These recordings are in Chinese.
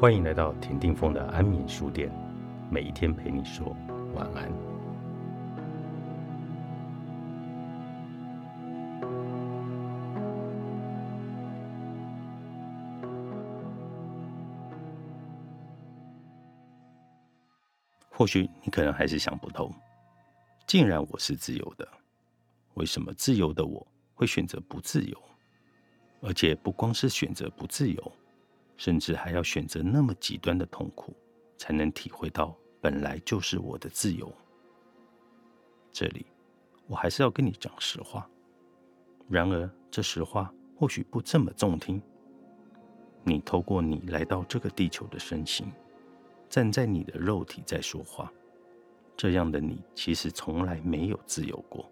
欢迎来到田定峰的安眠书店，每一天陪你说晚安。或许你可能还是想不透，既然我是自由的，为什么自由的我会选择不自由？而且不光是选择不自由。甚至还要选择那么极端的痛苦，才能体会到本来就是我的自由。这里，我还是要跟你讲实话。然而，这实话或许不这么中听。你透过你来到这个地球的身形，站在你的肉体在说话，这样的你其实从来没有自由过。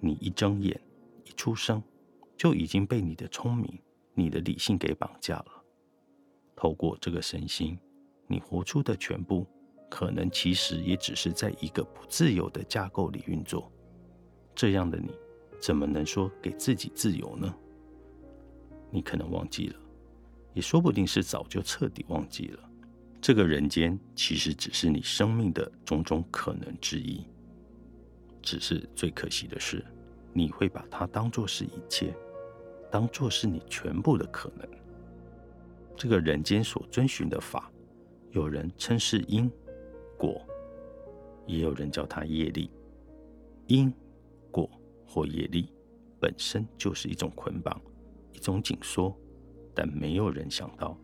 你一睁眼，一出生，就已经被你的聪明、你的理性给绑架了。透过这个身心，你活出的全部，可能其实也只是在一个不自由的架构里运作。这样的你，怎么能说给自己自由呢？你可能忘记了，也说不定是早就彻底忘记了。这个人间其实只是你生命的种种可能之一。只是最可惜的是，你会把它当作是一切，当作是你全部的可能。这个人间所遵循的法，有人称是因果，也有人叫它业力。因果或业力本身就是一种捆绑，一种紧缩，但没有人想到，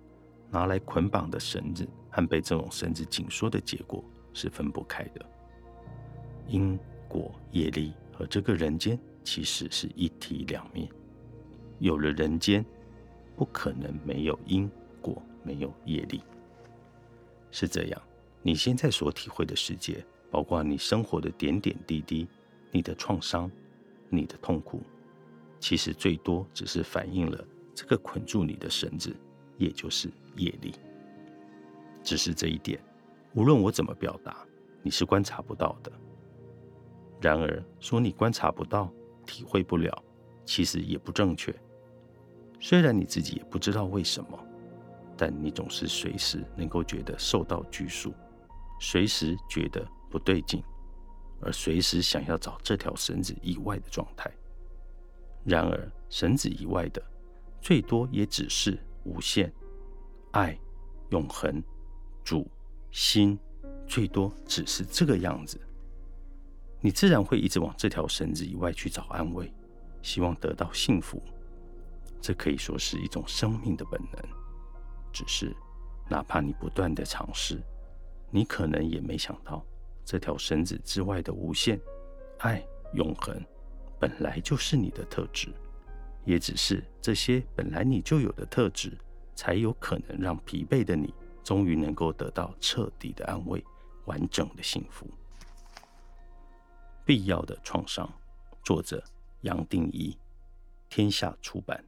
拿来捆绑的绳子和被这种绳子紧缩的结果是分不开的。因果业力和这个人间其实是一体两面，有了人间，不可能没有因。没有业力，是这样。你现在所体会的世界，包括你生活的点点滴滴，你的创伤，你的痛苦，其实最多只是反映了这个捆住你的绳子，也就是业力。只是这一点，无论我怎么表达，你是观察不到的。然而，说你观察不到、体会不了，其实也不正确。虽然你自己也不知道为什么。但你总是随时能够觉得受到拘束，随时觉得不对劲，而随时想要找这条绳子以外的状态。然而，绳子以外的，最多也只是无限爱、永恒、主心，最多只是这个样子。你自然会一直往这条绳子以外去找安慰，希望得到幸福。这可以说是一种生命的本能。只是，哪怕你不断的尝试，你可能也没想到，这条绳子之外的无限爱、永恒，本来就是你的特质。也只是这些本来你就有的特质，才有可能让疲惫的你，终于能够得到彻底的安慰、完整的幸福。必要的创伤，作者杨定一，天下出版。